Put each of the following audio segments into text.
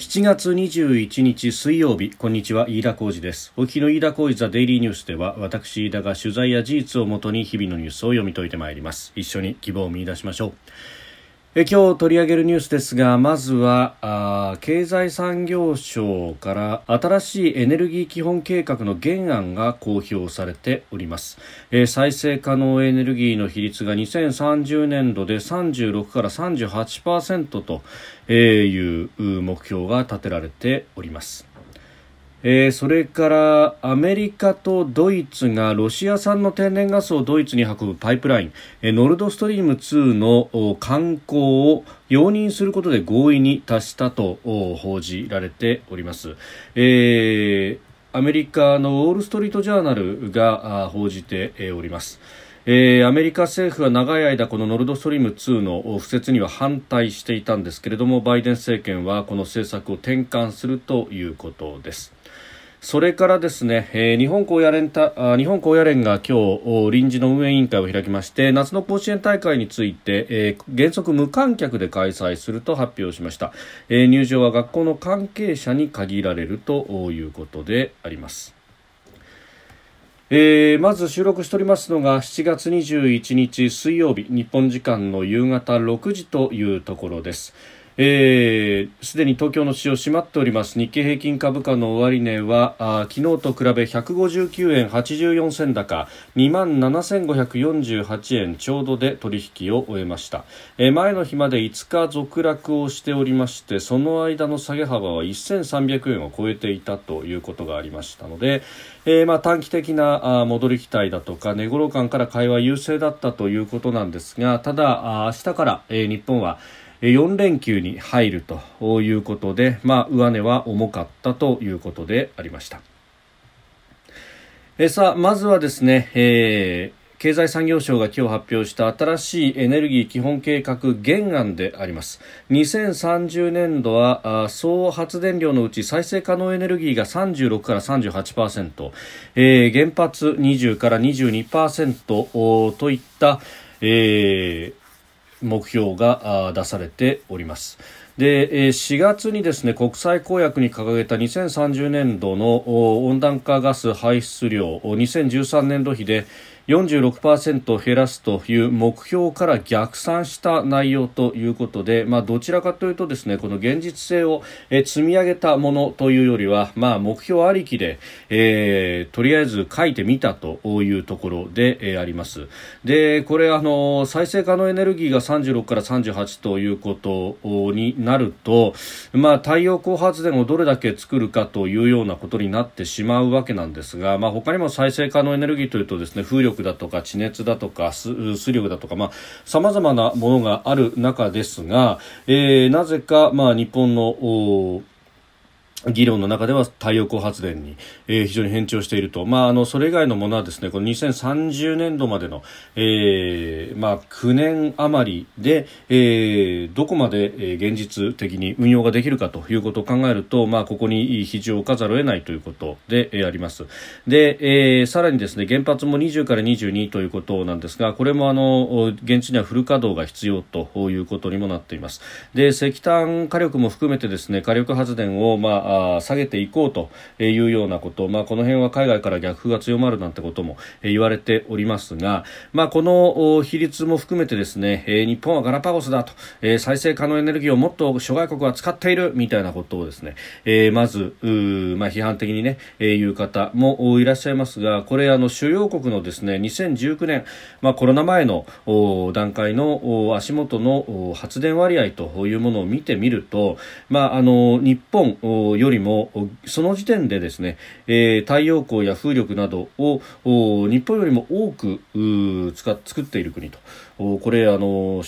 7月21日水曜日こんにちは飯田浩司です。沖の飯田浩司ザデイリーニュースでは私飯田が取材や事実をもとに日々のニュースを読み解いてまいります。一緒に希望を見出しましょう。え今日取り上げるニュースですがまずはあ経済産業省から新しいエネルギー基本計画の原案が公表されております、え再生可能エネルギーの比率が2030年度で36から38%という目標が立てられております。えー、それからアメリカとドイツがロシア産の天然ガスをドイツに運ぶパイプライン、えー、ノルドストリーム2の観光を容認することで合意に達したと報じられております。えー、アメリカのウォール・ストリート・ジャーナルが報じております。えー、アメリカ政府は長い間このノルドストリーム2の敷設には反対していたんですけれどもバイデン政権はこの政策を転換するということです。それからですね、えー、日本高野連た日本高野連が今日臨時の運営委員会を開きまして夏の甲子園大会について、えー、原則無観客で開催すると発表しました、えー、入場は学校の関係者に限られるということでありますえー、まず収録しておりますのが7月21日水曜日日本時間の夕方6時というところです。えー、すでに東京の市場閉まっております。日経平均株価の終値はあ昨日と比べ159円84銭高2万7548円ちょうどで取引を終えました、えー、前の日まで5日続落をしておりましてその間の下げ幅は1300円を超えていたということがありましたので、えー、まあ短期的なあ戻り期待だとか値頃感から買いは優勢だったということなんですがただあ明日から、えー、日本は4連休に入るということで、まあ、上値は重かったということでありました。えさあ、まずはですね、えー経済産業省が今日発表した新しいエネルギー基本計画原案であります2030年度は総発電量のうち再生可能エネルギーが36から38%、えー、原発20から22%といった、えー、目標が出されております。で4月にですね国際公約に掲げた2030年度の温暖化ガス排出量2013年度比で46%減らすという目標から逆算した内容ということで、まあ、どちらかというとですねこの現実性を、積み上げたものというよりは、まあ、目標ありきで、えー、とりあえず書いてみたというところで、えー、あります。でこれあの再生可能エネルギーが36から38ということになると、まあ、太陽光発電をどれだけ作るかというようなことになってしまうわけなんですが、まあ、他にも再生可能エネルギーというとですね風力だとか地熱だとか水力だとか、まあ、様々なものがある中ですが、えー、なぜか、まあ、日本の議論の中では太陽光発電に、えー、非常に偏重していると、まあ、あのそれ以外のものはですねこの2030年度までの、えーまあ、9年余りで、えー、どこまで、え現実的に運用ができるかということを考えると、まあ、ここに肘を置かざるを得ないということで、えー、あります。で、えー、さらにですね原発も20から22ということなんですがこれもあの現地にはフル稼働が必要ということにもなっています。で石炭火力も含めてですね火力発電を、まああ下げていこうというようなこと、まあ、この辺は海外から逆風が強まるなんてことも言われておりますが、まあ、この比率も含めてですね日本はガラパゴスだと。再生可能エネルギーをもっと諸外国は使っているみたいなことをですねまず、まあ、批判的にね言う方もいらっしゃいますがこれあの主要国のですね2019年、まあ、コロナ前の段階の足元の発電割合というものを見てみると、まあ、あの日本よりもその時点でですね、えー、太陽光や風力などを日本よりも多く使作っている国と。これあの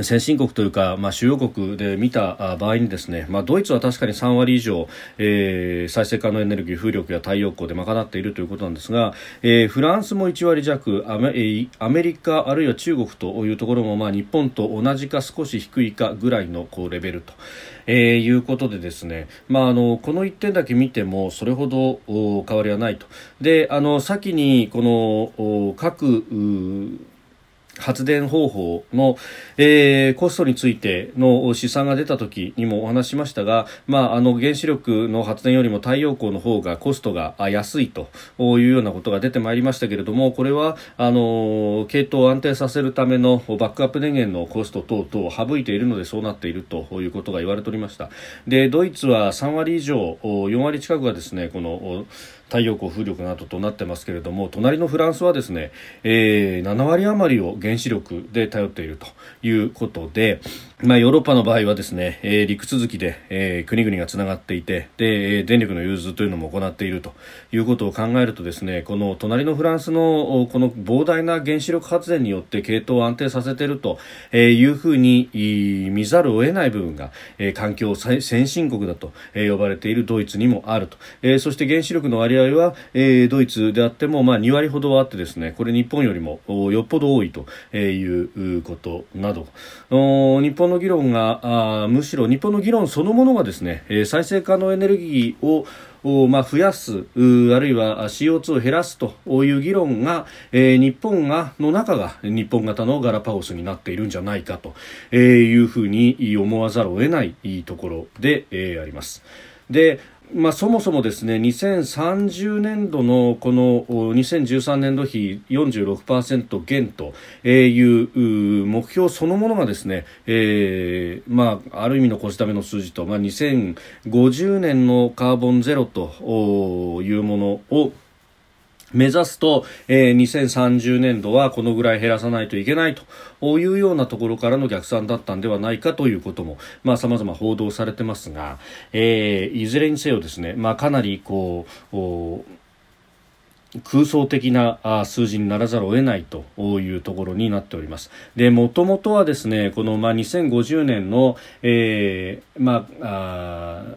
先進国というか、まあ、主要国で見た場合にですね、まあ、ドイツは確かに3割以上、えー、再生可能エネルギー、風力や太陽光で賄っているということなんですが、えー、フランスも1割弱アメ、アメリカあるいは中国というところも、まあ、日本と同じか少し低いかぐらいのこうレベルと、えー、いうことでですね、まあ、あのこの1点だけ見てもそれほど変わりはないと。であの先にこの各発電方法の、えー、コストについての試算が出た時にもお話しましたが、まあ、あの原子力の発電よりも太陽光の方がコストが安いというようなことが出てまいりましたけれどもこれはあの系統を安定させるためのバックアップ電源のコスト等々を省いているのでそうなっているということが言われておりました。でドイツは3割以上4割近くがですねこの太陽光風力などとなってますけれども隣のフランスはですね、えー、7割余りを原子力で頼っているということで、まあ、ヨーロッパの場合はですね、えー、陸続きで、えー、国々がつながっていてで電力の融通というのも行っているということを考えるとですねこの隣のフランスのこの膨大な原子力発電によって系統を安定させているというふうに見ざるを得ない部分が、えー、環境先進国だと呼ばれているドイツにもあると、えー、そして原子力の割合合は、えー、ドイツであっても、まあ、2割ほどあってですねこれ日本よりもよっぽど多いということなど。日本の議論があむしろ日本の議論そのものがですねえ再生可能エネルギーをまあ、増やすあるいは CO2 を減らすという議論が、えー、日本がの中が日本型のガラパゴスになっているんじゃないかというふうに思わざるを得ないところで、えー、あります。でまあ、そもそもですね2030年度のこの2013年度比46%減という目標そのものがですね、えーまあ、ある意味の腰ための数字と、まあ、2050年のカーボンゼロというものを目指すと、えー、2030年度はこのぐらい減らさないといけないというようなところからの逆算だったんではないかということも、まあ、様々報道されてますが、えー、いずれにせよですね、まあ、かなりこう、空想的な数字にならざるを得ないというところになっております。で、もともとはですね、このまあ2050年の、えー、まあ、あ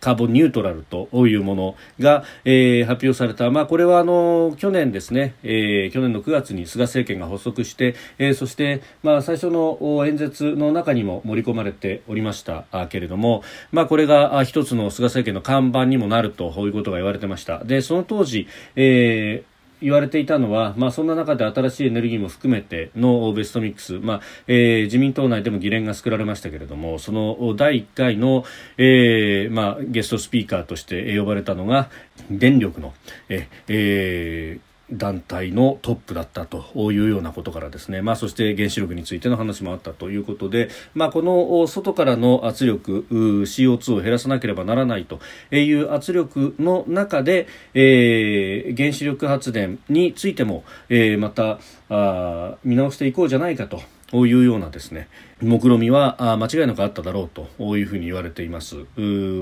カーボンニュートラルというものが、えー、発表された、まあ、これはあの去年ですね、えー、去年の9月に菅政権が発足して、えー、そして、まあ、最初の演説の中にも盛り込まれておりました。けれども、まあ、これが一つの菅政権の看板にもなるということが言われてました。でその当時、えー言われていたのは、まあ、そんな中で新しいエネルギーも含めてのベストミックス、まあえー、自民党内でも議連が作られましたけれどもその第1回の、えーまあ、ゲストスピーカーとして呼ばれたのが電力の、ええー団体のトップだったというようなことからですね、まあ、そして原子力についての話もあったということで、まあ、この外からの圧力 CO2 を減らさなければならないという圧力の中で、えー、原子力発電についても、えー、またあ見直していこうじゃないかと。ういうようなですね目論みは間違いなくあっただろうというふうに言われています。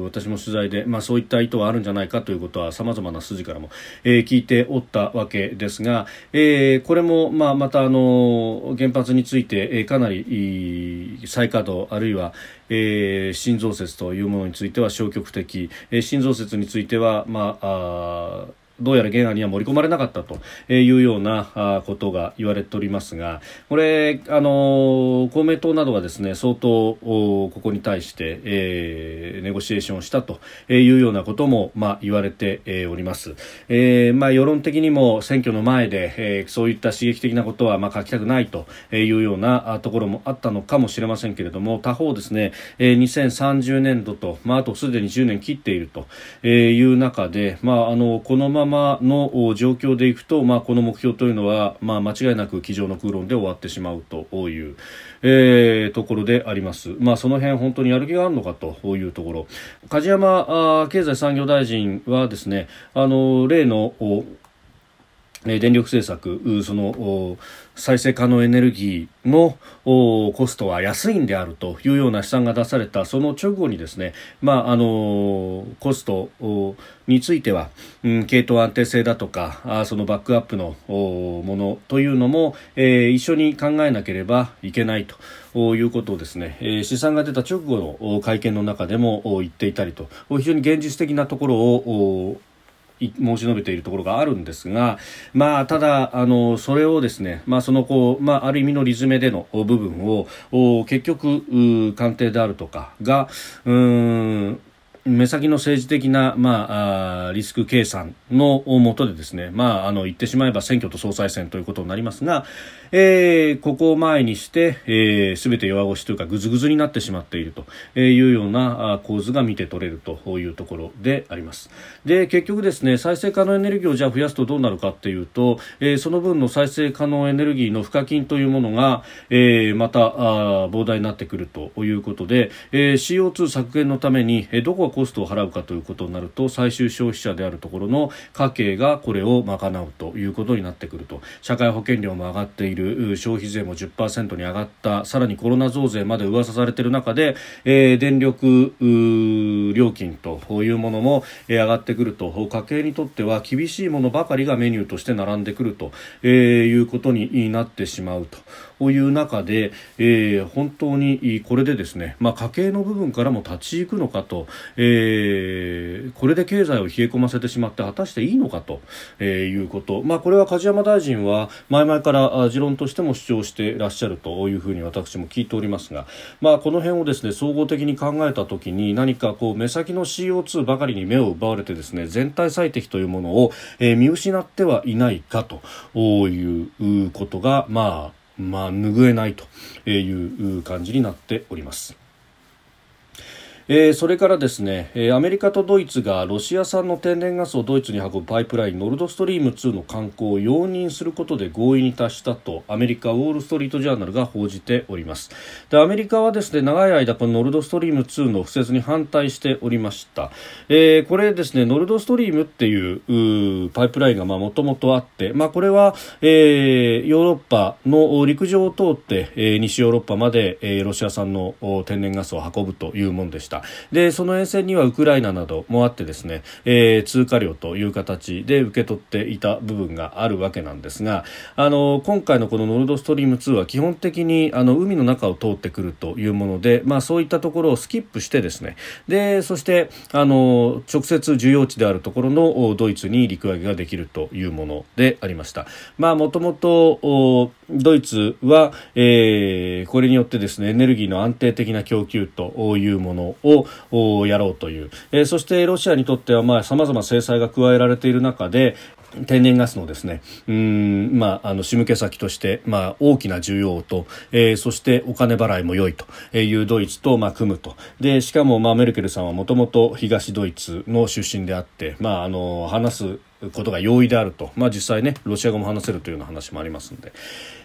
私も取材で、まあ、そういった意図はあるんじゃないかということはさまざまな筋からも、えー、聞いておったわけですが、えー、これも、まあ、またあの原発について、えー、かなり再稼働あるいは、えー、新増設というものについては消極的、えー、新増設については、まあ、あどうやら原案には盛り込まれなかったというようなことが言われておりますがこれ、あの公明党などはですね相当ここに対して、えー、ネゴシエーションをしたというようなことも、まあ、言われております、えーまあ、世論的にも選挙の前で、えー、そういった刺激的なことは、まあ、書きたくないというようなところもあったのかもしれませんけれども他方ですね、えー、2030年度と、まあ、あとすでに10年切っているという中で、まあ、あのこのまままの状況でいくと、まあ、この目標というのは、まあ、間違いなく机上の空論で終わってしまうという、えー、ところであります。まあ、その辺本当にやる気があるのかというところ。梶山経済産業大臣はですね、あの例の電力政策その再生可能エネルギーのコストは安いんであるというような試算が出されたその直後にですね、まあ、あのコストについては、うん、系統安定性だとかあそのバックアップのものというのも、えー、一緒に考えなければいけないということをですね、えー、試算が出た直後の会見の中でも言っていたりと非常に現実的なところを申し述べているところがあるんですが、まあ、ただあのそれをですね、まあ、そのこう、まあ、ある意味の理詰めでの部分を結局官邸であるとかがうん目先の政治的な、まあ、リスク計算のもとでですね、まあ、あの言ってしまえば選挙と総裁選ということになりますが、えー、ここを前にして、えー、全て弱腰というかぐずぐずになってしまっているというような構図が見て取れるというところであります。で結局ですね再生可能エネルギーをじゃあ増やすとどうなるかっていうと、えー、その分の再生可能エネルギーの賦課金というものが、えー、またあ膨大になってくるということで、えー、CO2 削減のために、えー、どこがコストを払うかということになると最終消費者であるところの家計がこれを賄うということになってくると社会保険料も上がっている消費税も10%に上がったさらにコロナ増税まで噂されている中で、えー、電力料金というものも、上がってくると家計にとっては厳しいものばかりがメニューとして並んでくると、えー、いうことになってしまうと。いう中で、えー、本当にこれでですね、まあ、家計の部分からも立ち行くのかと、えー、これで経済を冷え込ませてしまって果たしていいのかと、えー、いうこと、まあ、これは梶山大臣は前々から持論としても主張していらっしゃるというふうに私も聞いておりますが、まあ、この辺をですね総合的に考えたときに何かこう目先の CO2 ばかりに目を奪われてですね全体最適というものを、えー、見失ってはいないかということがまあまあ、拭えないという感じになっております。えー、それからですね、えー、アメリカとドイツがロシア産の天然ガスをドイツに運ぶパイプラインノルドストリーム2の観光を容認することで合意に達したとアメリカウォール・ストリート・ジャーナルが報じております。でアメリカはですね長い間このノルドストリーム2の敷設に反対しておりました、えー、これですねノルドストリームっていうパイプラインがもともとあって、まあ、これは、えー、ヨーロッパの陸上を通って、えー、西ヨーロッパまで、えー、ロシア産の天然ガスを運ぶというものでした。でその沿線にはウクライナなどもあってですね、えー、通貨料という形で受け取っていた部分があるわけなんですがあの今回のこのノルドストリーム2は基本的にあの海の中を通ってくるというもので、まあ、そういったところをスキップしてですねでそしてあの直接需要地であるところのドイツに陸揚げができるというものでありました。まあ、もともとドイツは、えー、これによってですねエネルギーの安定的な供給というものをやろうという、えー、そしてロシアにとってはまあ様々制裁が加えられている中で天然ガスのですね、うん、まあ、あの、仕向け先として、まあ、大きな需要と、えー、そしてお金払いも良いというドイツと、まあ、組むと。で、しかも、まあ、メルケルさんはもともと東ドイツの出身であって、まあ、あの、話すことが容易であると、まあ、実際ねロシア語も話せるというような話もありますので、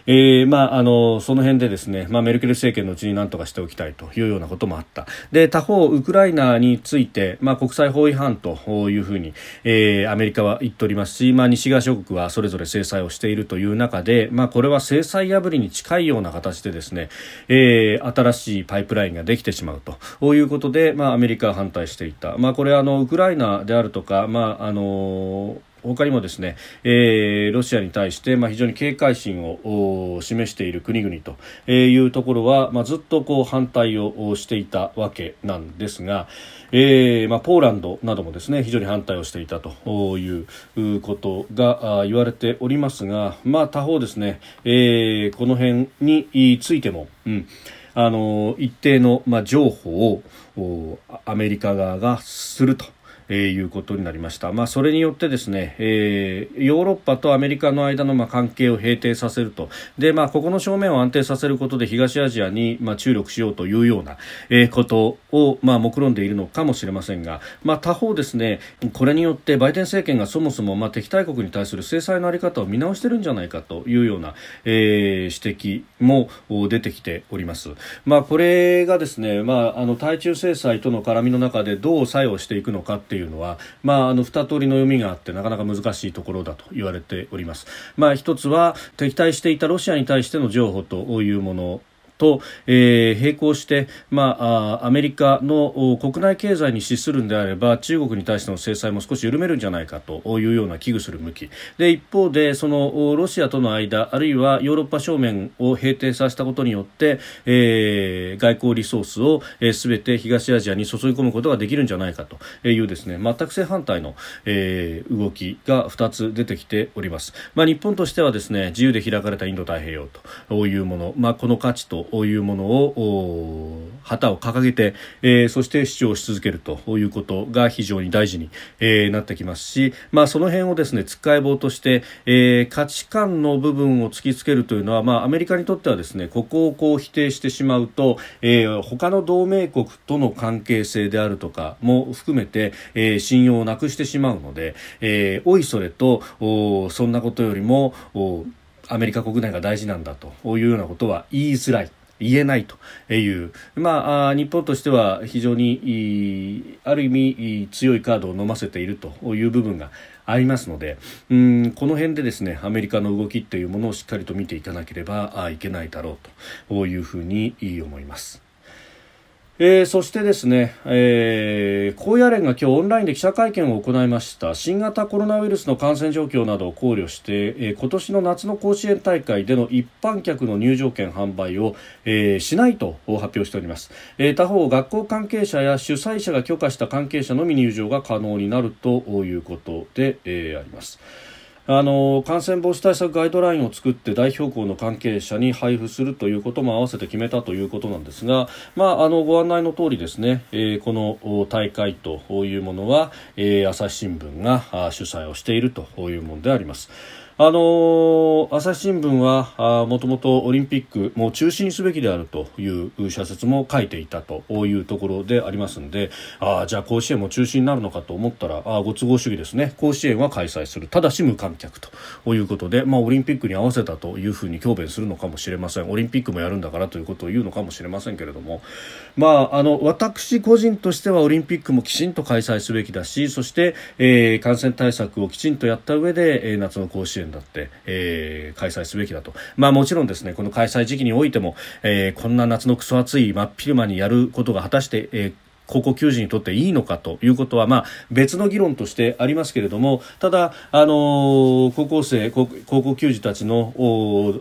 えーまあ、あのその辺でですね、まあ、メルケル政権のうちに何とかしておきたいというようなこともあった。で他方、ウクライナについて、まあ、国際法違反というふうに、えー、アメリカは言っておりますし、まあ、西側諸国はそれぞれ制裁をしているという中で、まあ、これは制裁破りに近いような形でですね、えー、新しいパイプラインができてしまうということで、まあ、アメリカは反対していた、まあ、これあのウクライナであるとか、まああの他にもですね、えー、ロシアに対して、まあ、非常に警戒心を示している国々というところは、まあ、ずっとこう反対をしていたわけなんですが、えーまあ、ポーランドなどもですね非常に反対をしていたということが言われておりますが、まあ、他方ですね、えー、この辺についても、うんあの一定の、まあ、情報をアメリカ側がすると。えー、いうことになりました。まあ、それによってですね、えー、ヨーロッパとアメリカの間のまあ関係を平定させると。で、まあ、ここの正面を安定させることで東アジアにまあ注力しようというような、えー、ことをまあ目論んでいるのかもしれませんが、まあ、他方ですね、これによってバイデン政権がそもそもまあ敵対国に対する制裁のあり方を見直してるんじゃないかというような、えー、指摘も出てきております。まあ、これがですね、まあ、あの対中制裁との絡みの中でどう作用していくのかってていうのは、まあ、あの二通りの読みがあってなかなか難しいところだと言われております。まあ、一つは敵対していたロシアに対しての譲歩というものと、えー、並行して、まあ、アメリカの国内経済に資するんであれば中国に対しての制裁も少し緩めるんじゃないかというような危惧する向き。で一方でそのロシアとの間あるいはヨーロッパ正面を平定させたことによって、えー、外交リソースをすべ、えー、て東アジアに注ぎ込むことができるんじゃないかというですね全く正反対の、えー、動きが2つ出てきております、まあ、日本としてはですね自由で開かれたインド太平洋というもの、まあ、この価値というものを旗を掲げて、えー、そして主張し続けるということが非常に大事に、えー、なってきますし、まあ、その辺をですねつっかえ棒として、えー、価値観の部分を突きつけるというのは、まあ、アメリカにとってはですねここをこう否定してしまうと、えー、他の同盟国との関係性であるとかも含めて、えー、信用をなくしてしまうので、えー、おいそれとおそんなことよりもおアメリカ国内が大事なんだというようなことは言いづらい。言えないという、まあ、日本としては非常にある意味強いカードを飲ませているという部分がありますのでうんこの辺でですねアメリカの動きというものをしっかりと見ていかなければいけないだろうというふうに思います。えー、そしてですね、えー、高野連が今日オンラインで記者会見を行いました。新型コロナウイルスの感染状況などを考慮して、えー、今年の夏の甲子園大会での一般客の入場券販売を、えー、しないと発表しております、えー、他方学校関係者や主催者が許可した関係者のみ入場が可能になるということで、えー、あります。あの感染防止対策ガイドラインを作って代表校の関係者に配布するということも合わせて決めたということなんですが、まあ、あのご案内の通りですね、えー、この大会というものは、えー、朝日新聞が主催をしているというものであります。あの朝日新聞はもともとオリンピックも中止にすべきであるという社説も書いていたというところでありますのであじゃあ甲子園も中止になるのかと思ったらあご都合主義ですね。甲子園は開催する。ただし無観客ということで、まあ、オリンピックに合わせたというふうに強弁するのかもしれません。オリンピックもやるんだからということを言うのかもしれませんけれども、まあ、あの私個人としてはオリンピックもきちんと開催すべきだしそして、えー、感染対策をきちんとやった上で、えー、夏の甲子園だって、えー、開催すべきだと。まあもちろんですね、この開催時期においても、えー、こんな夏のクソ暑い真っ昼間にやることが果たして、えー高校球児にとっていいのかということは、まあ、別の議論としてありますけれどもただ、あの高校生高校球児たちの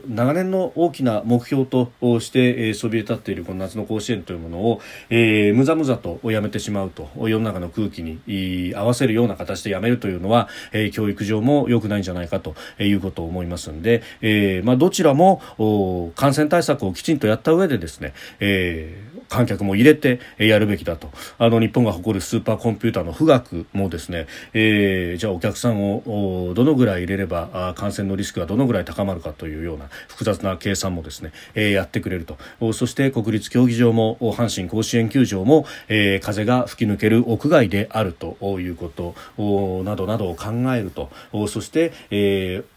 長年の大きな目標として、え、そびえ立っているこの夏の甲子園というものを、えー、むざむざとやめてしまうと世の中の空気に合わせるような形でやめるというのは、えー、教育上も良くないんじゃないかということを思いますので、えーまあ、どちらも感染対策をきちんとやった上でですね、えー観客も入れてやるべきだと。あの日本が誇るスーパーコンピューターの富岳もですね、えー、じゃあお客さんをどのぐらい入れれば感染のリスクがどのぐらい高まるかというような複雑な計算もですね、えー、やってくれると。そして国立競技場も阪神甲子園球場も、えー、風が吹き抜ける屋外であるということなどなどを考えると。そして、えー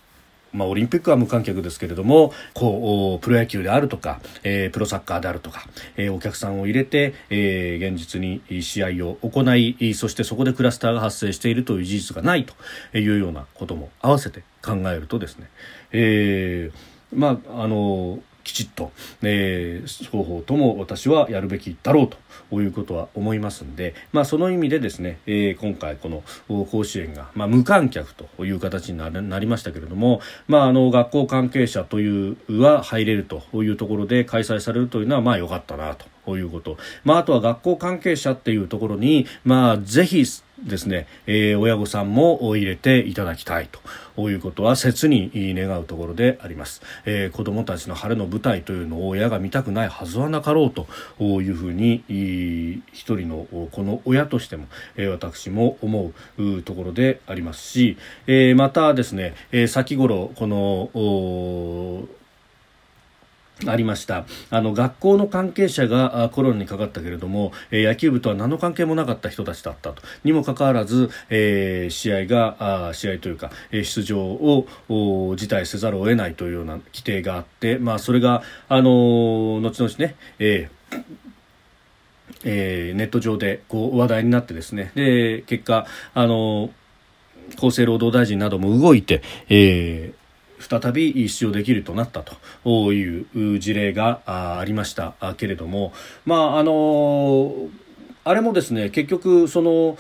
まあ、オリンピックは無観客ですけれどもこうプロ野球であるとか、えー、プロサッカーであるとか、えー、お客さんを入れて、えー、現実に試合を行いそしてそこでクラスターが発生しているという事実がないというようなことも合わせて考えるとですね、えー、まああのきちっと、えー、双方とも私はやるべきだろうということは思いますので、まあ、その意味でですね、えー、今回この甲子園が、まあ、無観客という形になりましたけれども、まあ、あの学校関係者というは入れるというところで開催されるというのはまあ良かったなということ、まあ、あとは学校関係者っていうところに、まあ、ぜひですね、えー、親御さんも入れていただきたいということは切に願うところであります、えー、子どもたちの晴れの舞台というのを親が見たくないはずはなかろうというふうに一人のこの親としても、えー、私も思うところでありますし、えー、またですね、えー、先頃このありました。あの学校の関係者がコロナにかかったけれども、えー、野球部とは何の関係もなかった人たちだったと。にもかかわらず、えー、試合があ試合というか、えー、出場を辞退せざるを得ないというような規定があって、まあ、それが、あのー、後々ね、えーえー、ネット上でこう話題になってですね。で結果あの厚生労働大臣なども動いて、えー再び出場できるとなったという事例がありました。けれども、まああのあれもですね結局その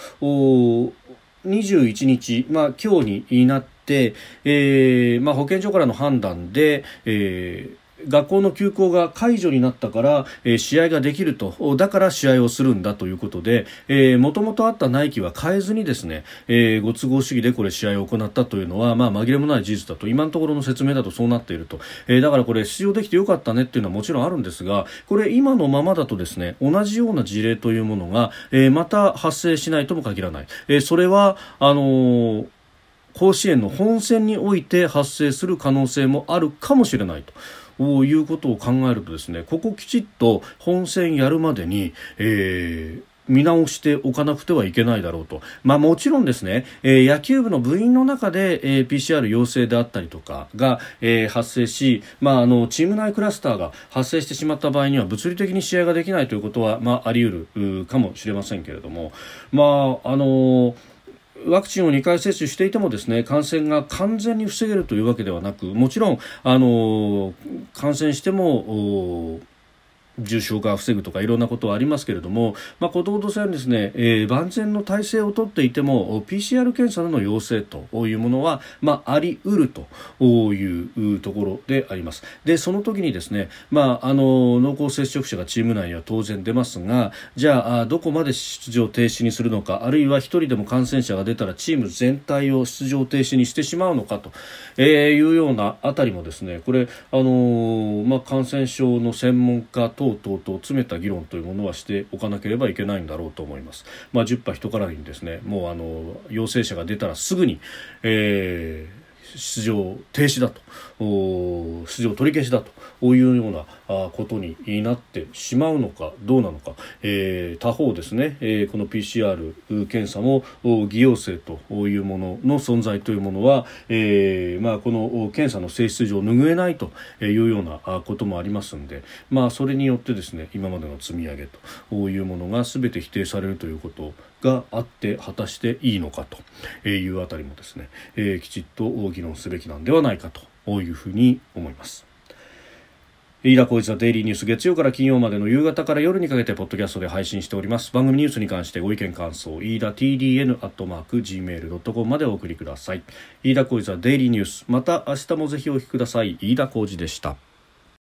21日、まあ、今日になって、えーまあ、保健所からの判断で、えー学校の休校が解除になったから、えー、試合ができると。だから試合をするんだということでもともとあった内規は変えずにですね、えー、ご都合主義でこれ試合を行ったというのは、まあ、紛れもない事実だと。今のところの説明だとそうなっていると、えー、だからこれ出場できてよかったねっていうのはもちろんあるんですがこれ今のままだとですね同じような事例というものが、えー、また発生しないとも限らない、えー、それはあのー甲子園の本戦において発生する可能性もあるかもしれないと。いうことを考えるとですねここきちっと本戦やるまでに、えー、見直しておかなくてはいけないだろうと。まあもちろんですね、えー、野球部の部員の中で、えー、PCR 陽性であったりとかが、えー、発生し、まああの、チーム内クラスターが発生してしまった場合には物理的に試合ができないということは、まああり得るかもしれませんけれども、まああのワクチンを2回接種していてもですね感染が完全に防げるというわけではなくもちろんあの感染しても重症化を防ぐとかいろんなことはありますけれども、まあ、ことほどさにですね、えー、万全の体制をとっていても PCR 検査での陽性というものは、まあ、あり得るというところであります。で、その時にですね、まあ、あの濃厚接触者がチーム内には当然出ますが、じゃあどこまで出場停止にするのか、あるいは1人でも感染者が出たらチーム全体を出場停止にしてしまうのかと、えいうようなあたりもですね、これ、あのまあ、感染症の専門家等等々と詰めた議論というものはしておかなければいけないんだろうと思います。まあ、10波人からにですねもうあの陽性者が出たらすぐに、えー出場停止だと出場取り消しだというようなことになってしまうのかどうなのか、えー、他方ですね、えー、この PCR 検査も偽陽性というものの存在というものは、えーまあ、この検査の性質上拭えないというようなこともありますので、まあ、それによってですね今までの積み上げというものが全て否定されるということがあって果たしていいのかというあたりもですね、えー、きちっと議論すべきなんではないかというふうに思います。飯田浩一のデイリーニュース月曜から金曜までの夕方から夜にかけてポッドキャストで配信しております。番組ニュースに関してご意見感想飯田 TDN アットマーク Gmail.com までお送りください。飯田浩一はデイリーニュース。また明日もぜひお聞きください。飯田浩二でした。